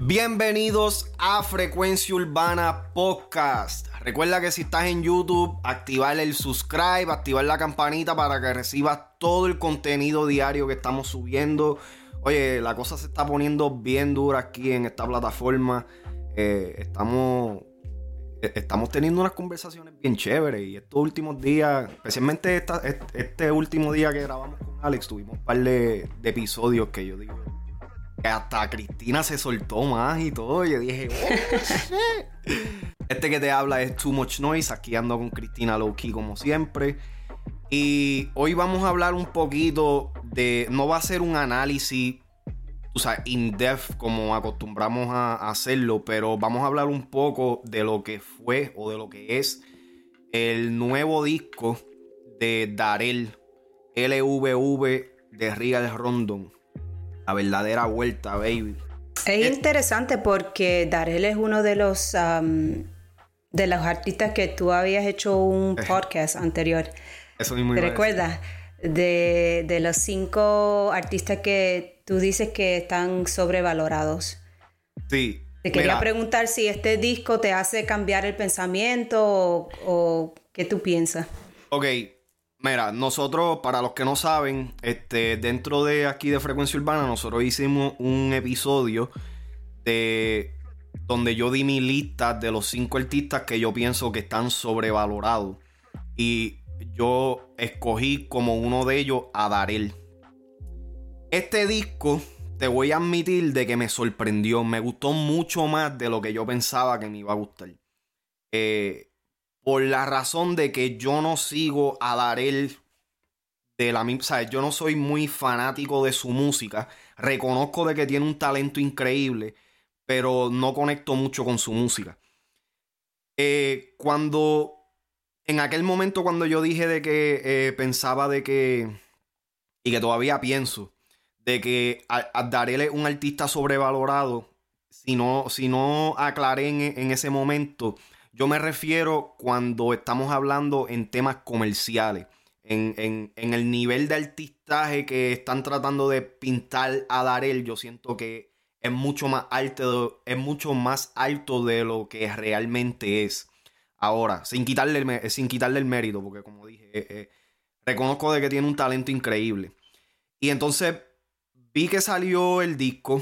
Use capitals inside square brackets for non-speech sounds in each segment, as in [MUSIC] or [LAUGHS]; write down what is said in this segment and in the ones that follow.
Bienvenidos a Frecuencia Urbana Podcast. Recuerda que si estás en YouTube, activar el subscribe, activar la campanita para que recibas todo el contenido diario que estamos subiendo. Oye, la cosa se está poniendo bien dura aquí en esta plataforma. Eh, estamos, estamos teniendo unas conversaciones bien chéveres y estos últimos días, especialmente este último día que grabamos con Alex, tuvimos un par de, de episodios que yo digo que hasta Cristina se soltó más y todo. Y yo dije, oh, [LAUGHS] Este que te habla es Too Much Noise. Aquí ando con Cristina Lowkey como siempre. Y hoy vamos a hablar un poquito de. No va a ser un análisis, o sea, in-depth como acostumbramos a hacerlo, pero vamos a hablar un poco de lo que fue o de lo que es el nuevo disco de Darel LVV de Regal Rondon la verdadera vuelta, baby. Es interesante porque Darel es uno de los de los artistas que tú habías hecho un eh. podcast anterior. Eso mismo. ¿Te recuerdas? De, de los cinco artistas que tú dices que están sobrevalorados. Sí. Te quería preguntar si este disco te hace cambiar el pensamiento o, o qué tú piensas. Ok, Mira, nosotros, para los que no saben, este, dentro de aquí de Frecuencia Urbana, nosotros hicimos un episodio de donde yo di mi lista de los cinco artistas que yo pienso que están sobrevalorados. Y yo escogí como uno de ellos a Darel. Este disco, te voy a admitir de que me sorprendió. Me gustó mucho más de lo que yo pensaba que me iba a gustar. Eh, por la razón de que yo no sigo a Darel de la misma, yo no soy muy fanático de su música, reconozco de que tiene un talento increíble, pero no conecto mucho con su música. Eh, cuando, en aquel momento cuando yo dije de que eh, pensaba de que, y que todavía pienso, de que Darel es un artista sobrevalorado, si no, si no aclaré en ese momento, yo me refiero cuando estamos hablando en temas comerciales, en, el nivel de artistaje que están tratando de pintar a Darel, yo siento que es mucho más alto, es mucho más alto de lo que realmente es. Ahora, sin quitarle el, sin quitarle el mérito, porque como dije, eh, eh, reconozco de que tiene un talento increíble. Y entonces vi que salió el disco.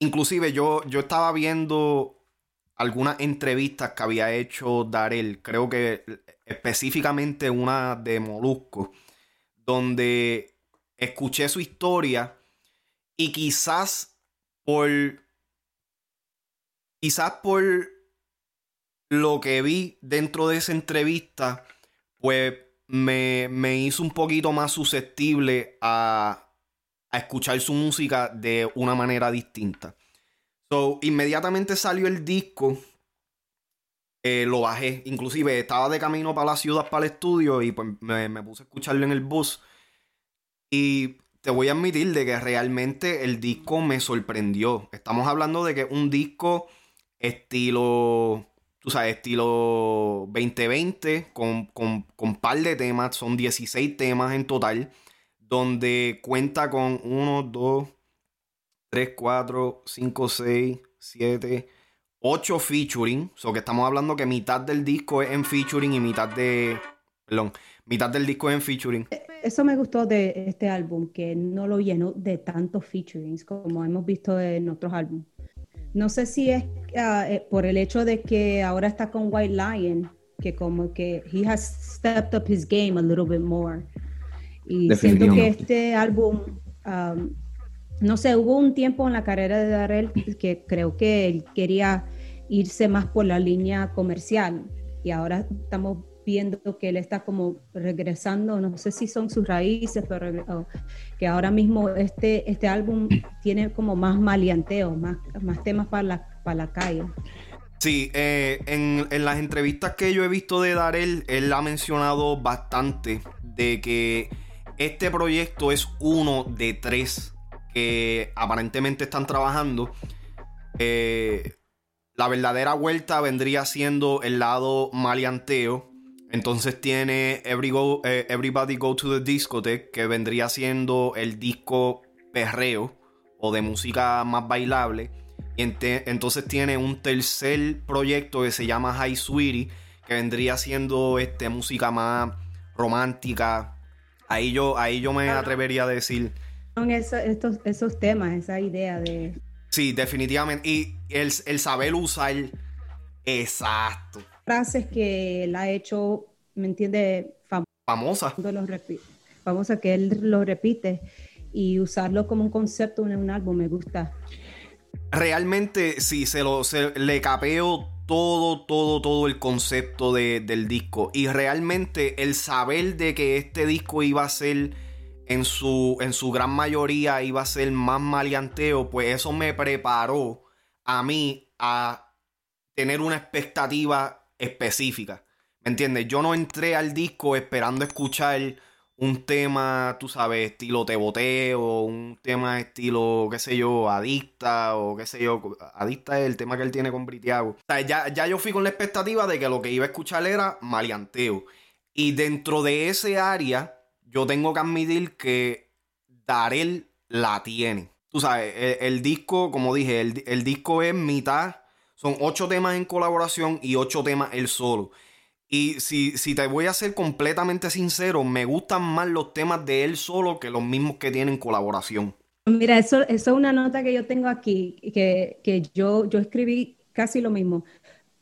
Inclusive yo, yo estaba viendo algunas entrevistas que había hecho Darel, creo que específicamente una de Molusco, donde escuché su historia y quizás por quizás por lo que vi dentro de esa entrevista, pues me, me hizo un poquito más susceptible a, a escuchar su música de una manera distinta. So, inmediatamente salió el disco. Eh, lo bajé. Inclusive estaba de camino para la ciudad, para el estudio, y pues me, puse a escucharlo en el bus. Y te voy a admitir de que realmente el disco me sorprendió. Estamos hablando de que un disco estilo, tú sabes, estilo 2020, con, con, con par de temas, son 16 temas en total, donde cuenta con 1, 2, 3, 4, 5, 6, 7, 8 featuring. O so que estamos hablando que mitad del disco es en featuring y mitad de. Perdón, mitad del disco es en featuring. Eso me gustó de este álbum, que no lo llenó de tantos featurings como hemos visto en otros álbumes. No sé si es uh, por el hecho de que ahora está con White Lion, que como que he has stepped up his game a little bit more. Y siento que este álbum um, no sé, hubo un tiempo en la carrera de Darrell que creo que él quería irse más por la línea comercial. Y ahora estamos viendo que él está como regresando, no sé si son sus raíces, pero que ahora mismo este, este álbum tiene como más maleanteo, más, más temas para la, para la calle. Sí, eh, en, en, las entrevistas que yo he visto de Darel, él ha mencionado bastante de que este proyecto es uno de tres que aparentemente están trabajando. Eh, la verdadera vuelta vendría siendo el lado maleanteo. Entonces tiene eh, Everybody Go to the Discotheque, que vendría siendo el disco perreo o de música más bailable. Y entonces tiene un tercer proyecto que se llama High Sweetie, que vendría siendo este, música más romántica. Ahí yo, ahí yo me atrevería a decir. Son esos, esos temas, esa idea de. Sí, definitivamente. Y el, el saber usar. Exacto frases que él ha hecho, ¿me entiende? famosa. Famosa que él lo repite y usarlo como un concepto en un álbum me gusta. Realmente sí, se lo le capeo todo, todo, todo el concepto del disco. Y realmente el saber de que este disco iba a ser en su, en su gran mayoría iba a ser más maleanteo, pues eso me preparó a mí a tener una expectativa específica. ¿Me entiendes? Yo no entré al disco esperando escuchar un tema, tú sabes, estilo te o un tema estilo, qué sé yo, adicta, o qué sé yo. Adicta es el tema que él tiene con Britiago. Ya, ya yo fui con la expectativa de que lo que iba a escuchar era maleanteo. Y dentro de ese área, yo tengo que admitir que Darel la tiene. Tú sabes, el, disco, como dije, el, el disco es mitad son ocho temas en colaboración y ocho temas él solo. Y si, si, te voy a ser completamente sincero, me gustan más los temas de él solo que los mismos que tienen colaboración. Mira, eso, eso es una nota que yo tengo aquí, que, que yo, yo escribí casi lo mismo.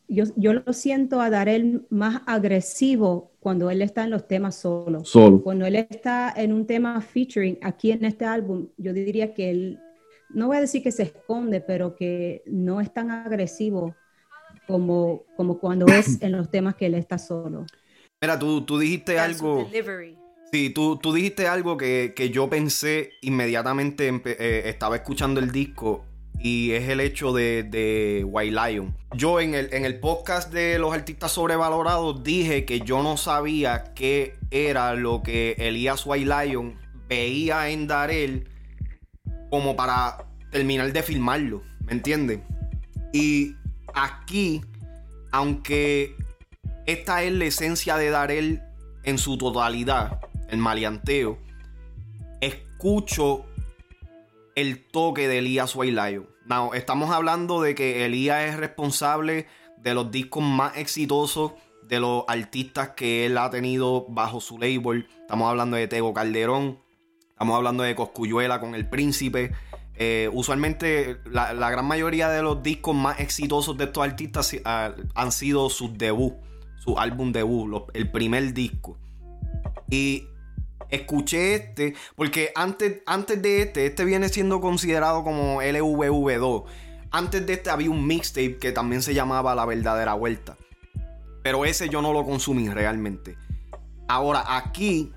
Yo, yo, lo siento a Darel más agresivo cuando él está en los temas solo. Solo. Cuando él está en un tema featuring aquí en este álbum, yo diría que él no voy a decir que se esconde, pero que no es tan agresivo como, como cuando es [COUGHS] en los temas que él está solo. Mira, tú, tú dijiste algo. Sí, tú, tú dijiste algo que, yo pensé inmediatamente, eh, estaba escuchando el disco y es el hecho de, de White Lion. Yo en el, en el podcast de los artistas sobrevalorados dije que yo no sabía qué era lo que Elías White Lion veía en Darel como para terminar de filmarlo, ¿me entiendes? Y aquí, aunque esta es la esencia de Darel en su totalidad, el maleanteo, escucho el toque de Elías Waylayo. Now, estamos hablando de que Elías es responsable de los discos más exitosos de los artistas que él ha tenido bajo su label. Estamos hablando de Tego Calderón, Estamos hablando de Coscuyuela con El Príncipe. Eh, usualmente la, gran mayoría de los discos más exitosos de estos artistas ah, han sido sus debut, su álbum debut, el primer disco. Y escuché este, porque antes, antes de este, este viene siendo considerado como LVV2. Antes de este había un mixtape que también se llamaba La Verdadera Vuelta. Pero ese yo no lo consumí realmente. Ahora, aquí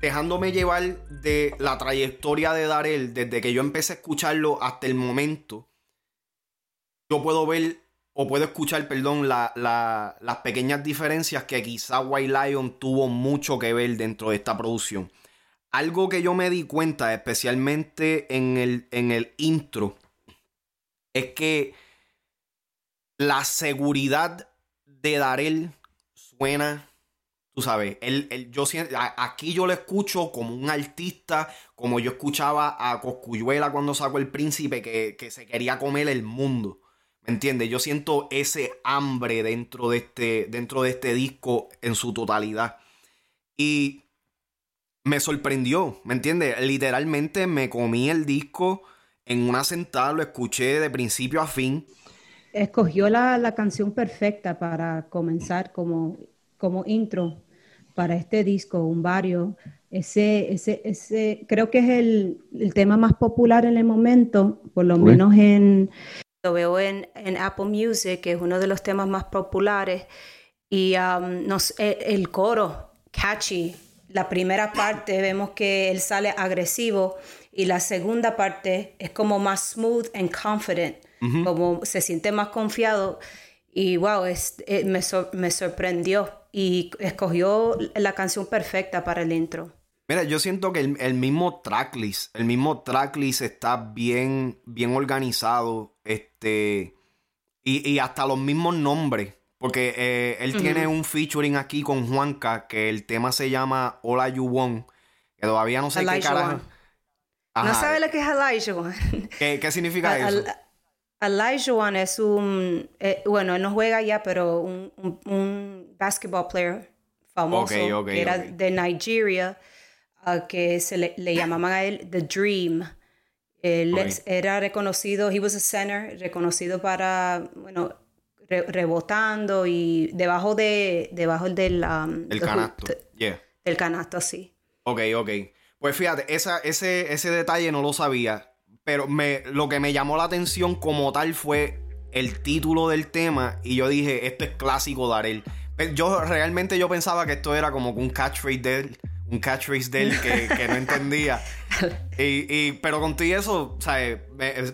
dejándome llevar de la trayectoria de Darel, desde que yo empecé a escucharlo hasta el momento, yo puedo ver o puedo escuchar, perdón, las pequeñas diferencias que quizá White Lion tuvo mucho que ver dentro de esta producción. Algo que yo me di cuenta, especialmente en el, en el intro, es que la seguridad de Darel suena Sabes, él, yo aquí yo lo escucho como un artista, como yo escuchaba a Coscuyuela cuando sacó El Príncipe, que, se quería comer el mundo. ¿Me entiendes? Yo siento ese hambre dentro de, este, dentro de este disco en su totalidad. Y me sorprendió, ¿me entiendes? Literalmente me comí el disco en una sentada, lo escuché de principio a fin. Escogió la, la canción perfecta para comenzar como como intro para este disco, un barrio. Ese, ese, ese, creo que es el, el tema más popular en el momento, por lo menos en... Lo veo en, en, Apple Music, que es uno de los temas más populares. Y um, nos, el, el, coro, catchy. La primera parte vemos que él sale agresivo y la segunda parte es como más smooth and confident, como se siente más confiado. Y wow, es, eh, me, me sorprendió y escogió la canción perfecta para el intro. Mira, yo siento que el, mismo tracklist, el mismo tracklist está bien, bien organizado, este, y, hasta los mismos nombres. Porque eh, él tiene un featuring aquí con Juanca, que el tema se llama Hola You Want, que todavía no sé qué carajo. No sabe lo que es One. ¿Qué, significa [LAUGHS] eso? One es un, eh, bueno, no juega ya, pero un, un, basketball player famoso que era de Nigeria, que se le, le, llamaban a él The Dream. Él era reconocido, he was a center, reconocido para, bueno, rebotando y debajo de, debajo del... Um, el canasto, yeah. Del canasto, sí. Ok, ok. Pues fíjate, esa, ese, ese detalle no lo sabía, pero me, lo que me llamó la atención como tal fue el título del tema y yo dije, esto es clásico de. Yo realmente yo pensaba que esto era como un catchphrase de él, un catchphrase de él que, no entendía. Y, pero contigo eso, o sea,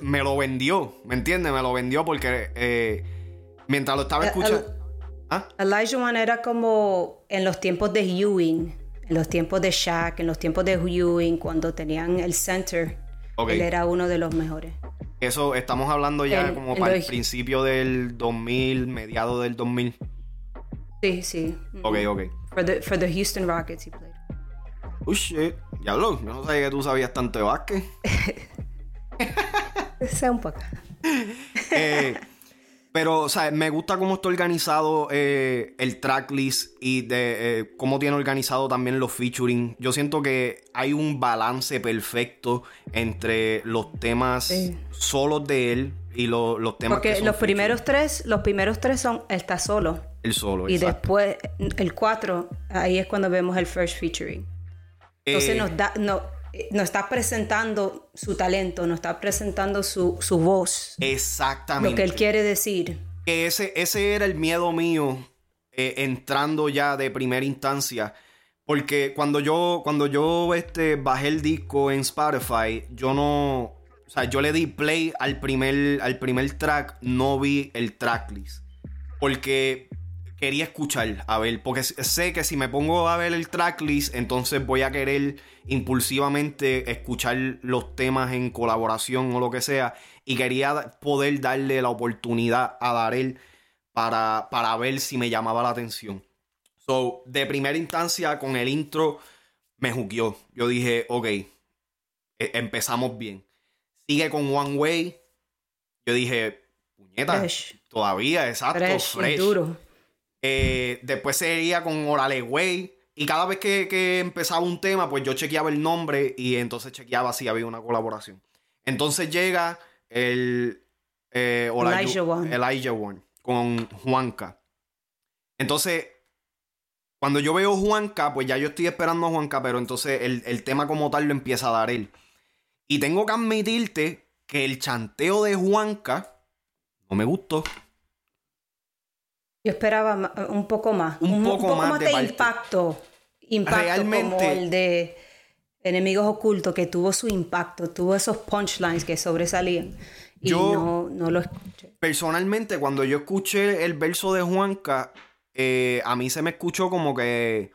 me, lo vendió, ¿me entiendes? Me lo vendió porque eh, mientras lo estaba eh, escuchando... ¿Ah? Elijah One era como en los tiempos de Ewing, en los tiempos de Shaq, en los tiempos de Ewing, cuando tenían el center. Él era uno de los mejores. Eso estamos hablando ya como para el principio del 2000, mediado del 2000. Sí, sí. Ok, ok. For the, for the Houston Rockets he played. Oh shit. Diablo, no sabía que tú sabías tanto de básquet. [LAUGHS] sé un poco. [LAUGHS] eh, pero, o sea, me gusta cómo está organizado eh, el tracklist y de eh, cómo tiene organizado también los featuring. Yo siento que hay un balance perfecto entre los temas solos de él y los temas Porque los primeros tres, los primeros tres son está solo. El solo, Y después, el cuatro, ahí es cuando vemos el first featuring. Entonces eh, nos da, no, nos está presentando su talento, nos está presentando su, voz. Exactamente. Lo que él quiere decir. ese, ese era el miedo mío eh, entrando ya de primera instancia. Porque cuando yo, cuando yo este, bajé el disco en Spotify, yo no. O sea, yo le di play al primer, al primer track, no vi el tracklist. Porque quería escuchar, a ver, porque sé que si me pongo a ver el tracklist, entonces voy a querer impulsivamente escuchar los temas en colaboración o lo que sea, y quería poder darle la oportunidad a Darel para, para ver si me llamaba la atención. So, de primera instancia, con el intro, me juqueó. Yo dije, ok, e, empezamos bien. Sigue con One Way. Yo dije, puñeta, todavía, exacto, fresh. Duro. Eh, después seguía con Orale Way. Y cada vez que, empezaba un tema, pues yo chequeaba el nombre y entonces chequeaba si había una colaboración. Entonces llega el eh, Elijah, One. con Juanca. Entonces, cuando yo veo Juanca, pues ya yo estoy esperando a Juanca, pero entonces el, el tema como tal lo empieza a dar él. Y tengo que admitirte que el chanteo de Juanca no me gustó. Yo esperaba un poco más. Un, poco, más, de, impacto. Impacto Realmente, como el de Enemigos Ocultos, que tuvo su impacto, tuvo esos punchlines que sobresalían. Y yo, no, lo escuché. Personalmente, cuando yo escuché el verso de Juanca, eh, a mí se me escuchó como que.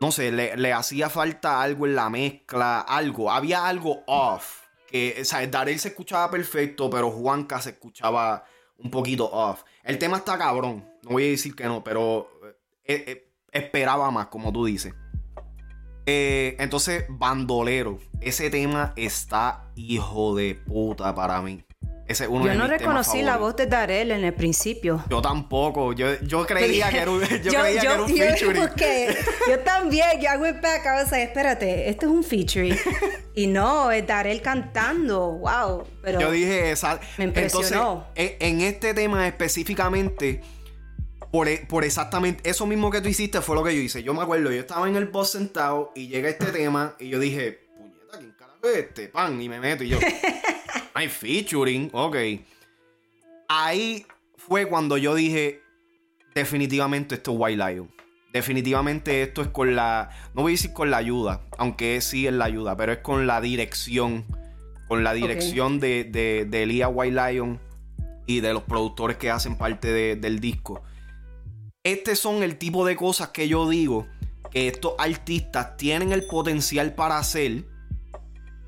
No sé, le, hacía falta algo en la mezcla, algo. Había algo off. Que, o sea, Darel se escuchaba perfecto, pero Juanca se escuchaba un poquito off. El tema está cabrón, no voy a decir que no, pero eh, eh, esperaba más, como tú dices. Eh, entonces, Bandolero, ese tema está hijo de puta para mí. Ese uno yo no reconocí la voz de Darel en el principio. Yo tampoco. Yo, yo creía que era un, [LAUGHS] yo, creía que era un featuring. yo también. Yo hago el back. I was espérate, esto es un featuring. [LAUGHS] y no, es Darel cantando. Wow. Pero yo dije esa. Me impresionó. Entonces, en este tema específicamente, por, e, por, exactamente eso mismo que tú hiciste fue lo que yo hice. Yo me acuerdo, yo estaba en el boss sentado y llega este tema y yo dije, este? Pan, y me meto y yo. [LAUGHS] Hay featuring, ok. Ahí fue cuando yo dije, definitivamente esto es White Lion. Definitivamente esto es con la, no voy a decir con la ayuda, aunque sí es la ayuda, pero es con la dirección, con la dirección de, de, de Elia White Lion y de los productores que hacen parte del disco. Este son el tipo de cosas que yo digo que estos artistas tienen el potencial para hacer,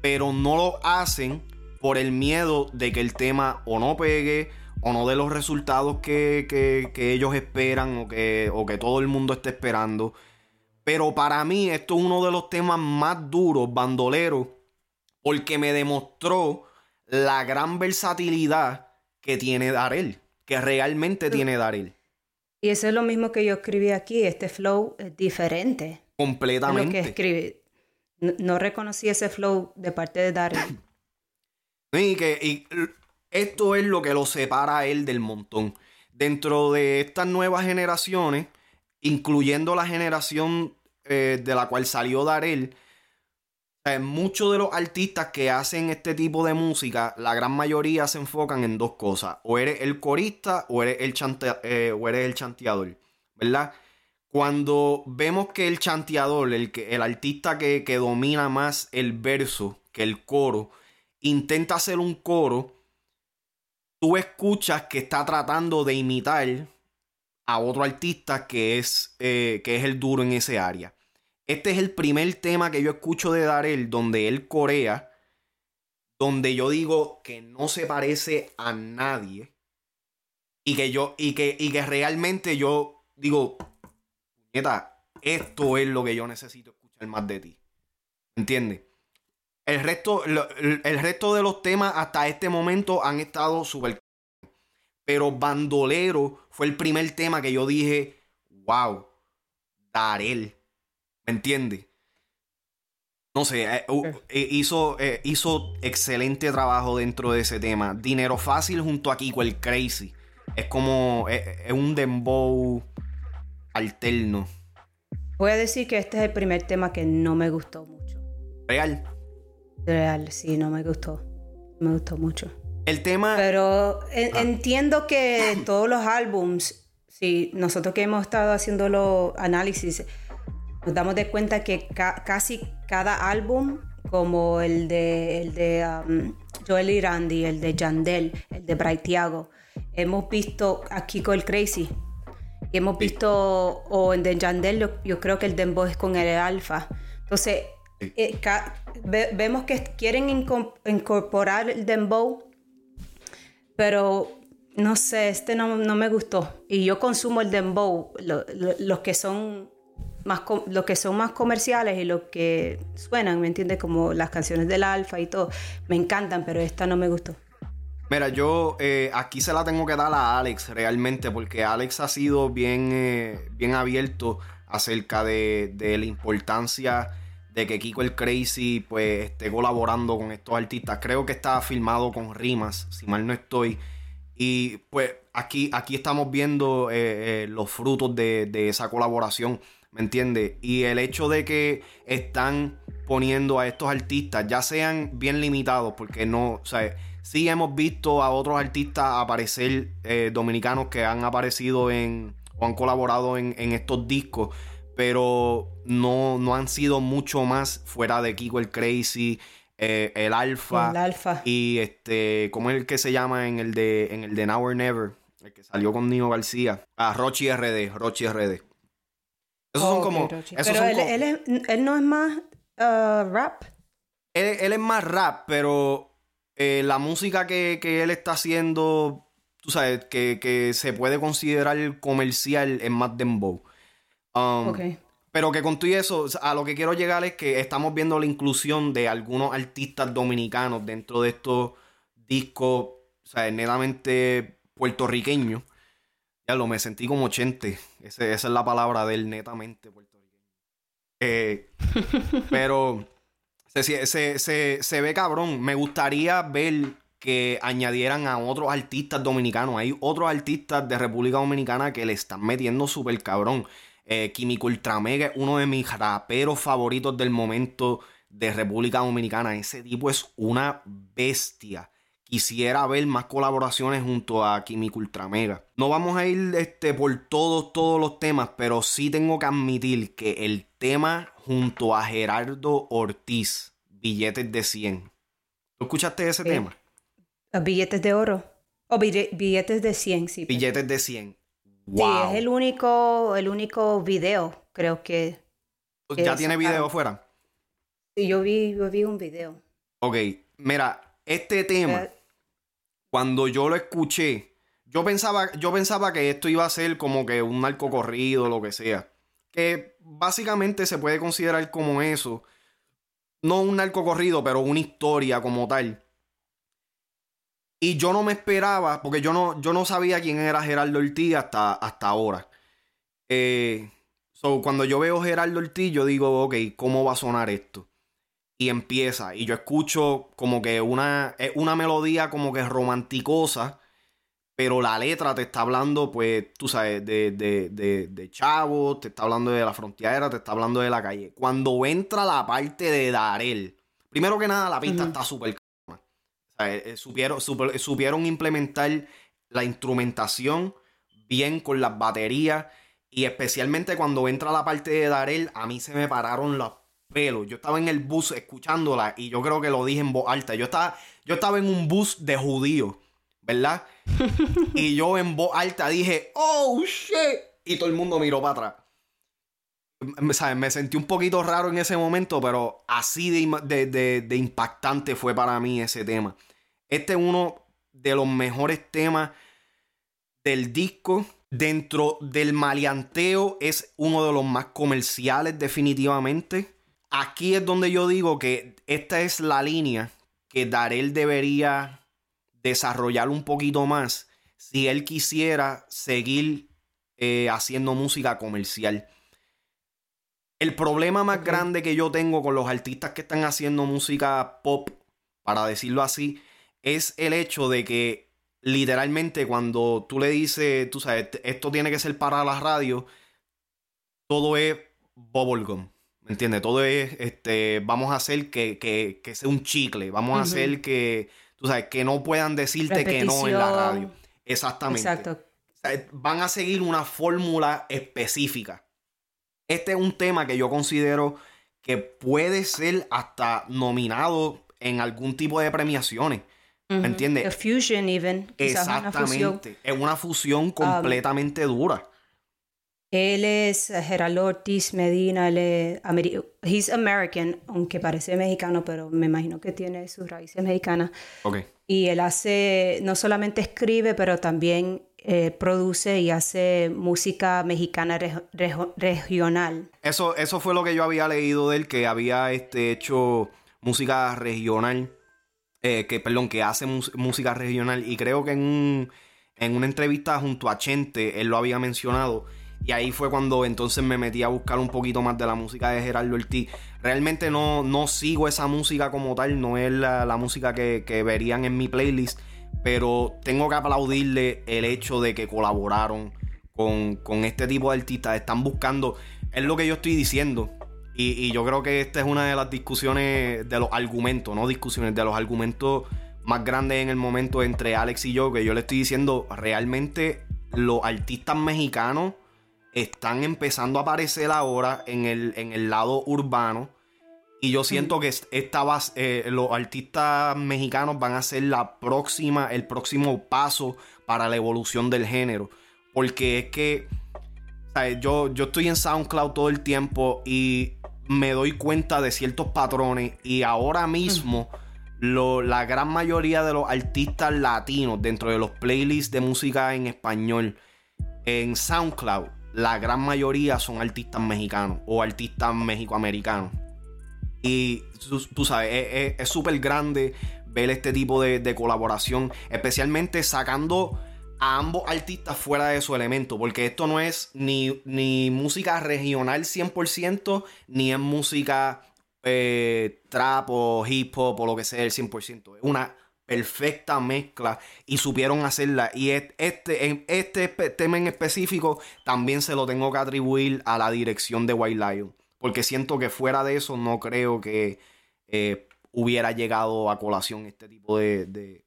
pero no lo hacen por el miedo de que el tema o no pegue o no de los resultados que, que, ellos esperan o que, o que todo el mundo está esperando. Pero para mí esto es uno de los temas más duros, bandolero, porque me demostró la gran versatilidad que tiene Darel, que realmente tiene Darel. Y eso es lo mismo que yo escribí aquí, este flow es diferente. Completamente. Lo que escribí. No, reconocí ese flow de parte de Darel. [COUGHS] Y que esto es lo que lo separa a él del montón. Dentro de estas nuevas generaciones, incluyendo la generación eh, de la cual salió Darel, muchos de los artistas que hacen este tipo de música, la gran mayoría se enfocan en dos cosas. O eres el corista o eres el, eh, o eres el chanteador. ¿Verdad? Cuando vemos que el chanteador, el, el artista que, que domina más el verso que el coro, intenta hacer un coro, tú escuchas que está tratando de imitar a otro artista que es, eh, que es el duro en ese área. Este es el primer tema que yo escucho de Darel donde él corea, donde yo digo que no se parece a nadie y que yo y que, y que realmente yo digo, neta, esto es lo que yo necesito escuchar más de ti. ¿Entiendes? El resto, el resto de los temas hasta este momento han estado súper pero Bandolero fue el primer tema que yo dije, wow, Darel. ¿Me entiendes? No sé, eh, eh, hizo, eh, hizo excelente trabajo dentro de ese tema. Dinero fácil junto a Kiko el Crazy. Es como, es un dembow alterno. Voy a decir que este es el primer tema que no me gustó mucho. ¿Real? Real, sí, no me gustó. Me gustó mucho. El tema. Pero ah. entiendo que [CLEARS THROAT] todos los álbums, si nosotros que hemos estado haciendo los análisis, nos damos de cuenta que casi cada álbum, como el de, el de um, Joel Irandi, el de Yandel, el de Bright hemos visto aquí con el Crazy. Hemos visto, o en de Yandel, yo, creo que el Dembow es con el Alfa. Entonces, eh, vemos que quieren incorporar el Dembow pero no sé, este no, me gustó. Y yo consumo el dembow, los que son más los que son más comerciales y los que suenan, ¿me entiendes? Como las canciones del Alfa y todo, me encantan, pero esta no me gustó. Mira, yo eh, aquí se la tengo que dar a Alex realmente, porque Alex ha sido bien, eh, bien abierto acerca de, de, la importancia de que Kiko el Crazy pues esté colaborando con estos artistas. Creo que está filmado con rimas, si mal no estoy. Y pues aquí, aquí estamos viendo eh, los frutos de, esa colaboración, ¿me entiendes? Y el hecho de que están poniendo a estos artistas, ya sean bien limitados, porque no, o sea, sí hemos visto a otros artistas aparecer eh, dominicanos que han aparecido en o han colaborado en, en estos discos pero no, no han sido mucho más fuera de Kiko el Crazy, eh, el Alfa. El Alfa. Y este, ¿cómo es el que se llama en el de, en el de Now or Never? El que salió con Nino García. Ah, Rochi RD, Rochi RD. Esos son como. pero él, no es más uh, rap. Él, es más rap, pero eh, la música que, él está haciendo, tú sabes, que, que se puede considerar comercial es más dembow. Um, pero que con todo eso, a lo que quiero llegar es que estamos viendo la inclusión de algunos artistas dominicanos dentro de estos discos, o sea, netamente puertorriqueños. Ya lo me sentí como 80. esa es la palabra del netamente puertorriqueño. Eh, [LAUGHS] pero se, se, se ve cabrón. Me gustaría ver que añadieran a otros artistas dominicanos. Hay otros artistas de República Dominicana que le están metiendo súper cabrón. Eh, Químico Ultramega es uno de mis raperos favoritos del momento de República Dominicana. Ese tipo es una bestia. Quisiera ver más colaboraciones junto a Químico Ultramega. No vamos a ir este, por todos, todos los temas, pero sí tengo que admitir que el tema junto a Gerardo Ortiz, Billetes de 100. ¿Tú escuchaste ese eh, tema? Billetes de oro. O billetes de 100, sí. Billetes de 100. Sí, es el único, el único video, creo que. ¿Ya tiene video afuera? Sí, yo vi, yo vi un video. Ok, mira, este tema, cuando yo lo escuché, yo pensaba, yo pensaba que esto iba a ser como que un narco corrido, lo que sea. Que básicamente se puede considerar como eso. No un narco corrido, pero una historia como tal. Y yo no me esperaba, porque yo no, yo no sabía quién era Gerardo Ortiz hasta, hasta ahora. Eh, cuando yo veo Gerardo Ortiz, yo digo, ok, ¿cómo va a sonar esto? Y empieza, y yo escucho como que una, una melodía como que romanticosa, pero la letra te está hablando, pues, tú sabes, de, de, de, de chavos, te está hablando de la frontera, te está hablando de la calle. Cuando entra la parte de Darel, primero que nada, la pista está súper eh, eh, supieron, supieron implementar la instrumentación bien con las baterías. Y especialmente cuando entra la parte de Darel, a mí se me pararon los pelos. Yo estaba en el bus escuchándola y yo creo que lo dije en voz alta. Yo estaba, yo estaba en un bus de judíos, ¿verdad? [LAUGHS] y yo en voz alta dije, oh shit. Y todo el mundo miró para atrás. Me sentí un poquito raro en ese momento, pero así de, de impactante fue para mí ese tema. Este es uno de los mejores temas del disco. Dentro del maleanteo es uno de los más comerciales definitivamente. Aquí es donde yo digo que esta es la línea que Darel debería desarrollar un poquito más si él quisiera seguir eh, haciendo música comercial. El problema más grande que yo tengo con los artistas que están haciendo música pop, para decirlo así, es el hecho de que literalmente cuando tú le dices, tú sabes, esto tiene que ser para la radio, todo es bubblegum. ¿Me entiendes? Todo es, este, vamos a hacer que, que, sea un chicle, vamos a hacer que, tú sabes, que no puedan decirte que no en la radio. Exactamente. Exacto. van a seguir una fórmula específica. Este es un tema que yo considero que puede ser hasta nominado en algún tipo de premiaciones. ¿Me entiendes? fusion even. Exactamente. Es una fusión um, completamente dura. Él es Gerardo Ortiz Medina, él es he's American, aunque parece mexicano, pero me imagino que tiene sus raíces mexicanas. Okay. Y él hace, no solamente escribe, pero también eh, produce y hace música mexicana regional. Eso, eso fue lo que yo había leído de él, que había este, hecho música regional eh, que, perdón, que hace música regional y creo que en, en una entrevista junto a Chente él lo había mencionado y ahí fue cuando entonces me metí a buscar un poquito más de la música de Gerardo Ortiz. Realmente no, no sigo esa música como tal, no es la, música que, que, verían en mi playlist, pero tengo que aplaudirle el hecho de que colaboraron con, con este tipo de artistas. Están buscando, es lo que yo estoy diciendo. Y, yo creo que esta es una de las discusiones de los argumentos, no discusiones, de los argumentos más grandes en el momento entre Alex y yo, que yo le estoy diciendo, realmente los artistas mexicanos están empezando a aparecer ahora en el, en el lado urbano. Y yo siento que esta eh, los artistas mexicanos van a ser la próxima, el próximo paso para la evolución del género. Porque es que yo, yo estoy en SoundCloud todo el tiempo y me doy cuenta de ciertos patrones y ahora mismo la gran mayoría de los artistas latinos dentro de los playlists de música en español en SoundCloud, la gran mayoría son artistas mexicanos o artistas mexicoamericanos. Y tú, sabes, es súper grande ver este tipo de, colaboración, especialmente sacando a ambos artistas fuera de su elemento, porque esto no es ni, ni música regional 100%, ni es música eh, trap o hip hop o lo que sea el 100%. Es una perfecta mezcla y supieron hacerla. Y este, este tema en específico también se lo tengo que atribuir a la dirección de White Lion, porque siento que fuera de eso no creo que eh, hubiera llegado a colación este tipo de, de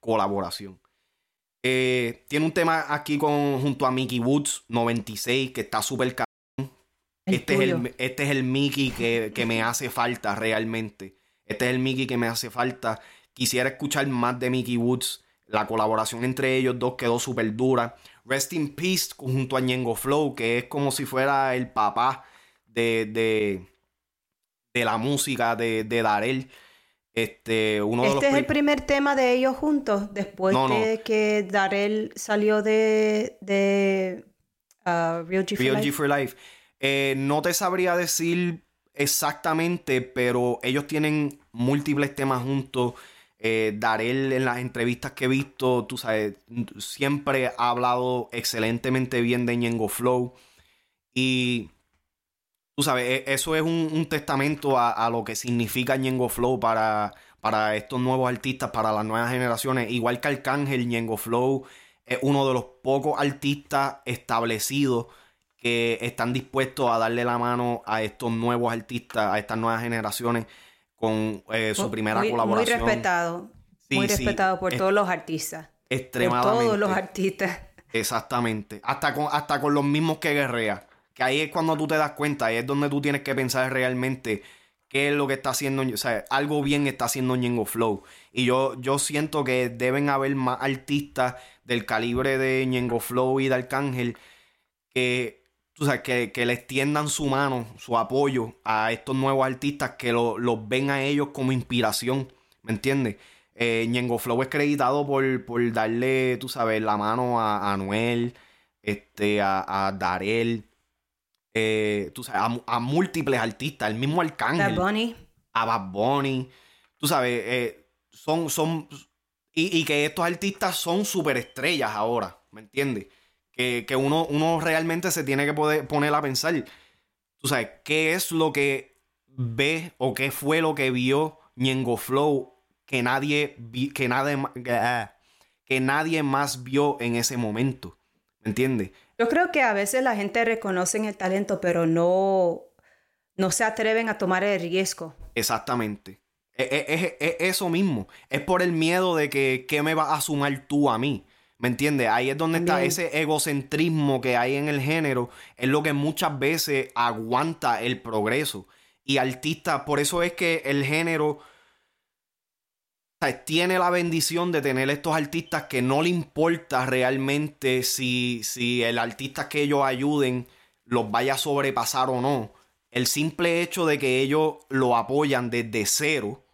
colaboración. Eh, tiene un tema aquí con, junto a Mickey Woods 96 que está súper. Este es, el, este es el Mickey que, que, me hace falta realmente. Este es el Mickey que me hace falta. Quisiera escuchar más de Mickey Woods. La colaboración entre ellos dos quedó súper dura. Rest in Peace junto a Ñengo Flow, que es como si fuera el papá de, de, de la música de, de Darel. Este, uno este es el primer tema de ellos juntos, después de que Darrell salió de, de uh, Real G for Life. Eh, no te sabría decir exactamente, pero ellos tienen múltiples temas juntos. Eh, Darell en las entrevistas que he visto, tú sabes, siempre ha hablado excelentemente bien de Ñengo Flow. Y tú sabes, e, eso es un, testamento a, lo que significa Ñengo Flow para, para estos nuevos artistas, para las nuevas generaciones. Igual que Arcángel, Ñengo Flow es uno de los pocos artistas establecidos que están dispuestos a darle la mano a estos nuevos artistas, a estas nuevas generaciones con eh, su primera colaboración. Muy respetado. muy respetado por todos los artistas. Extremadamente. Por todos los artistas. Exactamente. Hasta con, hasta con los mismos que guerrea. Que ahí es cuando tú te das cuenta, ahí es donde tú tienes que pensar realmente qué es lo que está haciendo, o sea, algo bien está haciendo Ñengo Flow. Y yo, yo siento que deben haber más artistas del calibre de Ñengo Flow y de Arcángel que, tú sabes, que, que le extiendan su mano, su apoyo a estos nuevos artistas, que los ven a ellos como inspiración, ¿me entiendes? Eh, Ñengo Flow es acreditado por, por darle, tú sabes, la mano a, Anuel, este, a, a Darel, eh, tú sabes, a, múltiples artistas, el mismo Arcángel. Bad Bunny. A Bad Bunny. Tú sabes, eh, son, son, y, que estos artistas son superestrellas ahora, ¿me entiendes? Que, uno, uno realmente se tiene que poder poner a pensar, tú sabes, qué es lo que ve o qué fue lo que vio Ñengo Flow que nadie, que, nadie, que nadie más vio en ese momento, ¿me entiendes? Yo creo que a veces la gente reconoce el talento, pero no, no se atreven a tomar el riesgo. Exactamente. Es, e, e, eso mismo. Es por el miedo de que qué me vas a sumar tú a mí. ¿Me entiendes? Ahí es donde está ese egocentrismo que hay en el género. Es lo que muchas veces aguanta el progreso. Y artistas, por eso es que el género tiene la bendición de tener estos artistas que no le importa realmente si, si el artista que ellos ayuden los vaya a sobrepasar o no. El simple hecho de que ellos lo apoyan desde cero.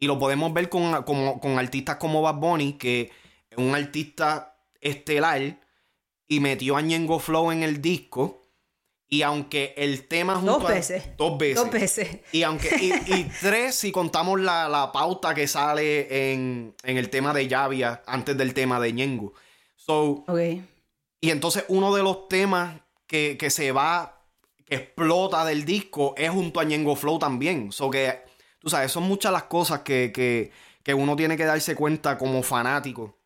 Y lo podemos ver con, con artistas como Bad Bunny, que un artista estelar y metió a Ñengo Flow en el disco y aunque el tema junto dos veces. dos veces. Dos veces. Y aunque. Y, [LAUGHS] tres, si contamos la, pauta que sale en, el tema de Yavia antes del tema de Ñengo. So, Y entonces uno de los temas que, se va, que explota del disco, es junto a Ñengo Flow también. So que, tú sabes, son muchas las cosas que, que, uno tiene que darse cuenta como fanático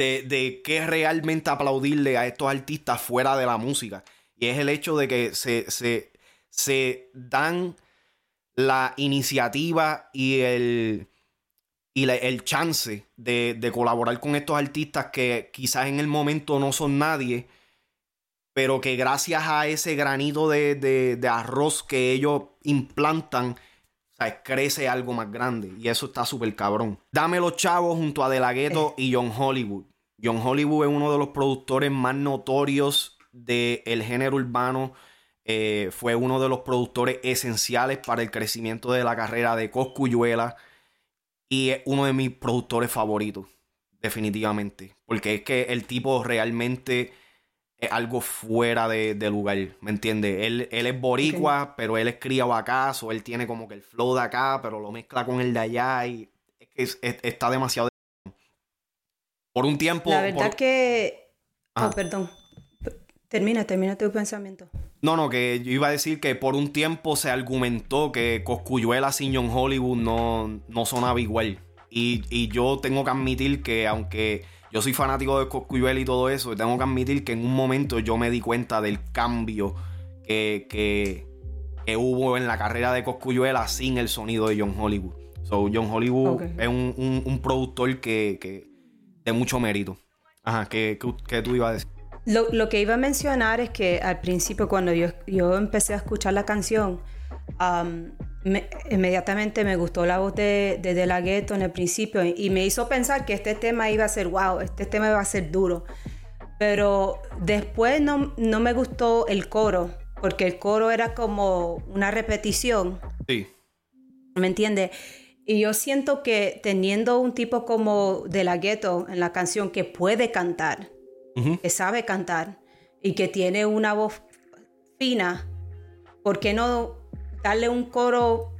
de, de qué realmente aplaudirle a estos artistas fuera de la música. Y es el hecho de que se, dan la iniciativa y el, y el chance de, colaborar con estos artistas que quizás en el momento no son nadie, pero que gracias a ese granito de, arroz que ellos implantan, crece algo más grande. Y eso está súper cabrón. Dame los chavos junto a De La Ghetto y John Hollywood. John Hollywood es uno de los productores más notorios del género urbano. Eh, fue uno de los productores esenciales para el crecimiento de la carrera de Coscuyuela y es uno de mis productores favoritos, definitivamente. Porque es que el tipo realmente es algo fuera de, lugar, ¿me entiendes? Él, él, es boricua, pero él es criado acá, o él tiene como que el flow de acá, pero lo mezcla con el de allá y es que está demasiado... Por un tiempo... La verdad que... Oh, perdón. Termina, termina tu pensamiento. No, no, que yo iba a decir que por un tiempo se argumentó que Coscuyuela sin John Hollywood no, no sonaba igual. Y, yo tengo que admitir que aunque yo soy fanático de Coscuyuela y todo eso, tengo que admitir que en un momento yo me di cuenta del cambio que, que, hubo en la carrera de Coscuyuela sin el sonido de John Hollywood. So, John Hollywood es un, productor que, de mucho mérito. Ajá, ¿qué, qué tú ibas a decir? Lo, que iba a mencionar es que al principio cuando yo, yo empecé a escuchar la canción, inmediatamente me gustó la voz de, de, La Ghetto en el principio y me hizo pensar que este tema iba a ser, wow, este tema iba a ser duro. Pero después no, no me gustó el coro, porque el coro era como una repetición. Sí. ¿Me entiendes? Y yo siento que teniendo un tipo como De La Ghetto en la canción que puede cantar, que sabe cantar y que tiene una voz fina, ¿por qué no darle un coro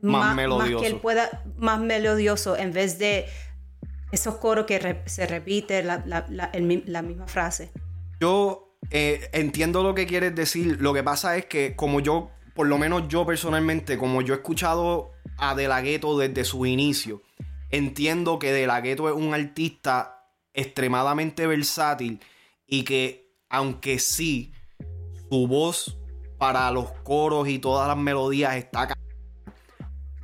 más, melodioso. que él pueda, más melodioso en vez de esos coros que se repite la, la, misma frase? Yo eh, entiendo lo que quieres decir. Lo que pasa es que como yo, por lo menos yo personalmente, como yo he escuchado a De La Ghetto desde su inicio, entiendo que De La Ghetto es un artista extremadamente versátil y que aunque sí, su voz para los coros y todas las melodías está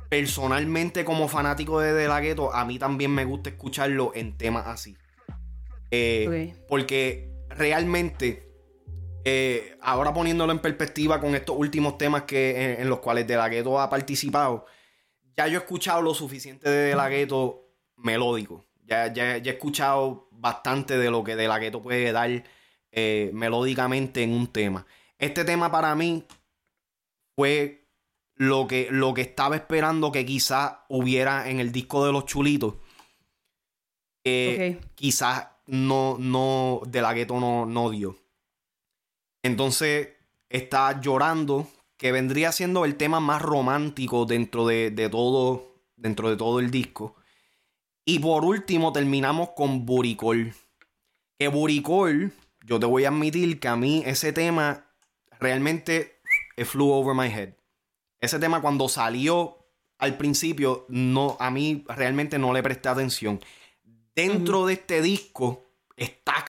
personalmente como fanático de De La Ghetto, a mí también me gusta escucharlo en temas así. Eh, porque realmente, eh, ahora poniéndolo en perspectiva con estos últimos temas que, en, los cuales De La Ghetto ha participado, ya yo he escuchado lo suficiente de De La Ghetto melódico. Ya, ya, he escuchado bastante de lo que De La Ghetto puede dar eh, melódicamente en un tema. Este tema para mí fue lo que, lo que estaba esperando que quizás hubiera en el disco de los chulitos. Que quizás no, no, de la gueto no, no dio. Entonces está llorando, que vendría siendo el tema más romántico dentro de, de todo, dentro de todo el disco. Y por último terminamos con Buricol. Que Buricol, yo te voy a admitir que a mí ese tema realmente flew over my head. Ese tema cuando salió al principio, no, a mí realmente no le presté atención. Dentro de este disco está...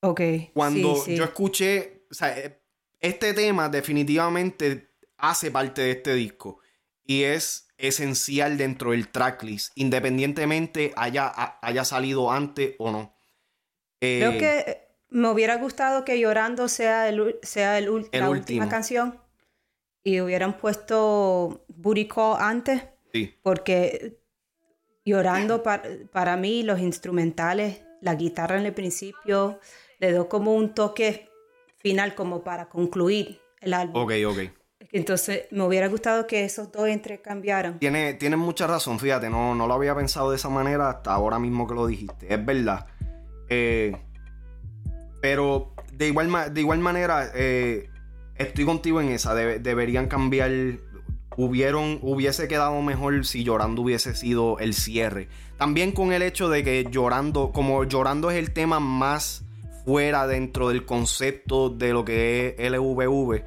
Ok. Cuando yo escuché, o sea, eh, este tema definitivamente hace parte de este disco y es esencial dentro del tracklist, independientemente haya, haya salido antes o no. Creo eh, que me hubiera gustado que Llorando sea, el, sea el, la última canción y hubieran puesto Booty Call antes. Sí. Porque Llorando para mí, los instrumentales, la guitarra en el principio, le dio como un toque final como para concluir el álbum. Ok, ok. Entonces me hubiera gustado que esos dos entrecambiaran. Tiene, tienes mucha razón, fíjate, no, no lo había pensado de esa manera hasta ahora mismo que lo dijiste. Es verdad. Eh, pero de igual, de igual manera, eh, estoy contigo en esa. deberían cambiar. Hubieron, hubiese quedado mejor si Llorando hubiese sido el cierre. También con el hecho de que Llorando, como Llorando es el tema más fuera dentro del concepto de lo que es LVV,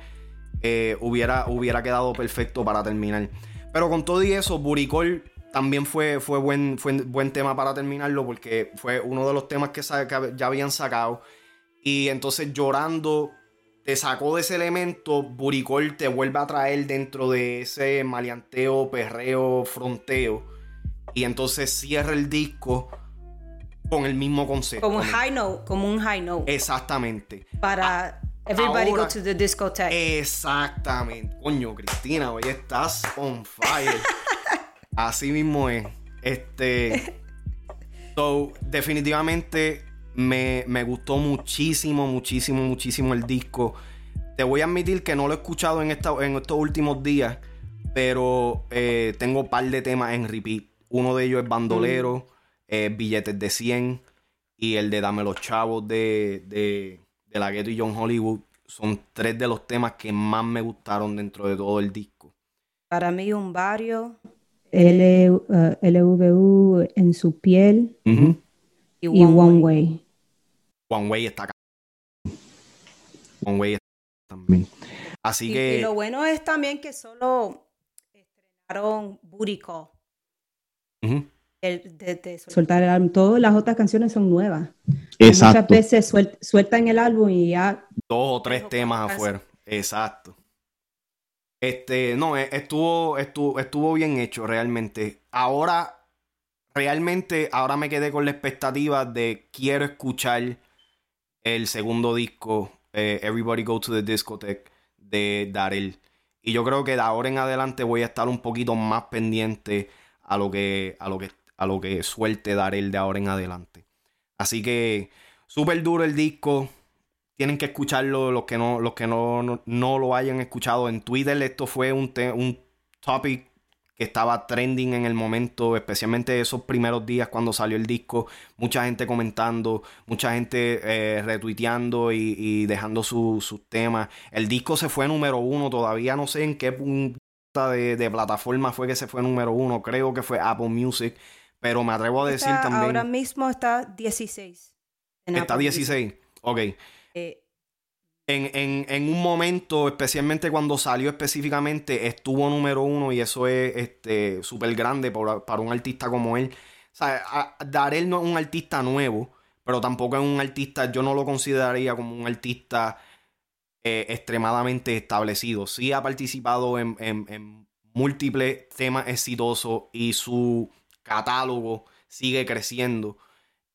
eh, hubiera, hubiera quedado perfecto para terminar. Pero con todo y eso, Buricol también fue, fue, buen, fue buen tema para terminarlo porque fue uno de los temas que, que ya habían sacado. Y entonces llorando te sacó de ese elemento, Buricol te vuelve a traer dentro de ese maleanteo, perreo, fronteo. Y entonces cierra el disco con el mismo concepto. Como un high note, como un high note. Exactamente. Para everybody go to the discotheque. Exactamente. Coño, Cristina, hoy estás on fire. [LAUGHS] Así mismo es. Este. So, definitivamente me, gustó muchísimo, muchísimo, muchísimo el disco. Te voy a admitir que no lo he escuchado en, esta, en estos últimos días, pero eh, tengo un par de temas en repeat. Uno de ellos es Bandolero, mm. Eh, Billetes de 100 y el de Dame los Chavos de, de, de La Ghetto y John Hollywood. Son tres de los temas que más me gustaron dentro de todo el disco. Para mí, un barrio. LVU eh, en su piel y, One, Way. One Way está acá. One Way está también. Así que. Y lo bueno es también que solo estrenaron Burico. Soltar el álbum. Todas las otras canciones son nuevas. Exacto. Muchas veces sueltan el álbum y ya. Dos o tres temas afuera. Exacto. Este, no, e, estuvo, estuvo, estuvo bien hecho realmente. Ahora, realmente, ahora me quedé con la expectativa de quiero escuchar el segundo disco, eh, Everybody Go to the Discotheque, de Darel. Y yo creo que de ahora en adelante voy a estar un poquito más pendiente a lo que, a lo que, a lo que suelte Darel de ahora en adelante. Así que, súper duro el disco. Tienen que escucharlo los que no, los que no, no, lo hayan escuchado en Twitter. Esto fue un, un topic que estaba trending en el momento, especialmente esos primeros días cuando salió el disco. Mucha gente comentando, mucha gente eh, retuiteando y, dejando sus temas. El disco se fue número uno, todavía no sé en qué punta de, de, plataforma fue que se fue número uno, creo que fue Apple Music, pero me atrevo a decir también... Ahora mismo está 16. está 16, ok. Eh, en, un momento, especialmente cuando salió específicamente, estuvo número uno y eso es este súper grande para, un artista como él. O sea, Darel no es un artista nuevo, pero tampoco es un artista, yo no lo consideraría como un artista eh, extremadamente establecido. Sí ha participado en, múltiples temas exitosos y su catálogo sigue creciendo.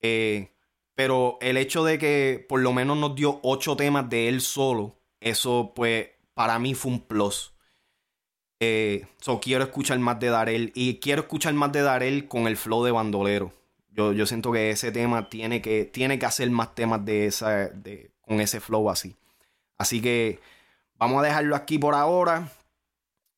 Eh, pero el hecho de que por lo menos nos dio ocho temas de él solo, eso pues para mí fue un plus. Eh, so, quiero escuchar más de Darel y quiero escuchar más de Darel con el flow de bandolero. Yo, yo siento que ese tema tiene que, tiene que hacer más temas de esa, de, con ese flow así. Así que vamos a dejarlo aquí por ahora.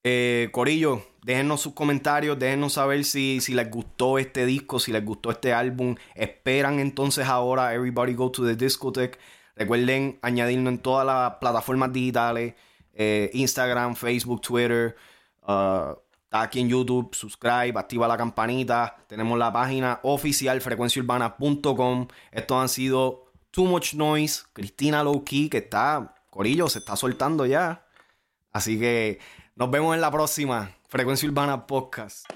Eh, Corillo, déjenos sus comentarios, déjenos saber si, si, les gustó este disco, si les gustó este álbum. Esperan entonces ahora Everybody Go to the Discotheque. Recuerden añadirnos en todas las plataformas digitales, eh, Instagram, Facebook, Twitter. Uh, aquí en YouTube, subscribe, activa la campanita. Tenemos la página oficial frecuenciaurbana.com. Estos han sido Too Much Noise, Cristina Lowkey, que está, Corillo, se está soltando ya. Así que nos vemos en la próxima Frecuencia Urbana Podcast.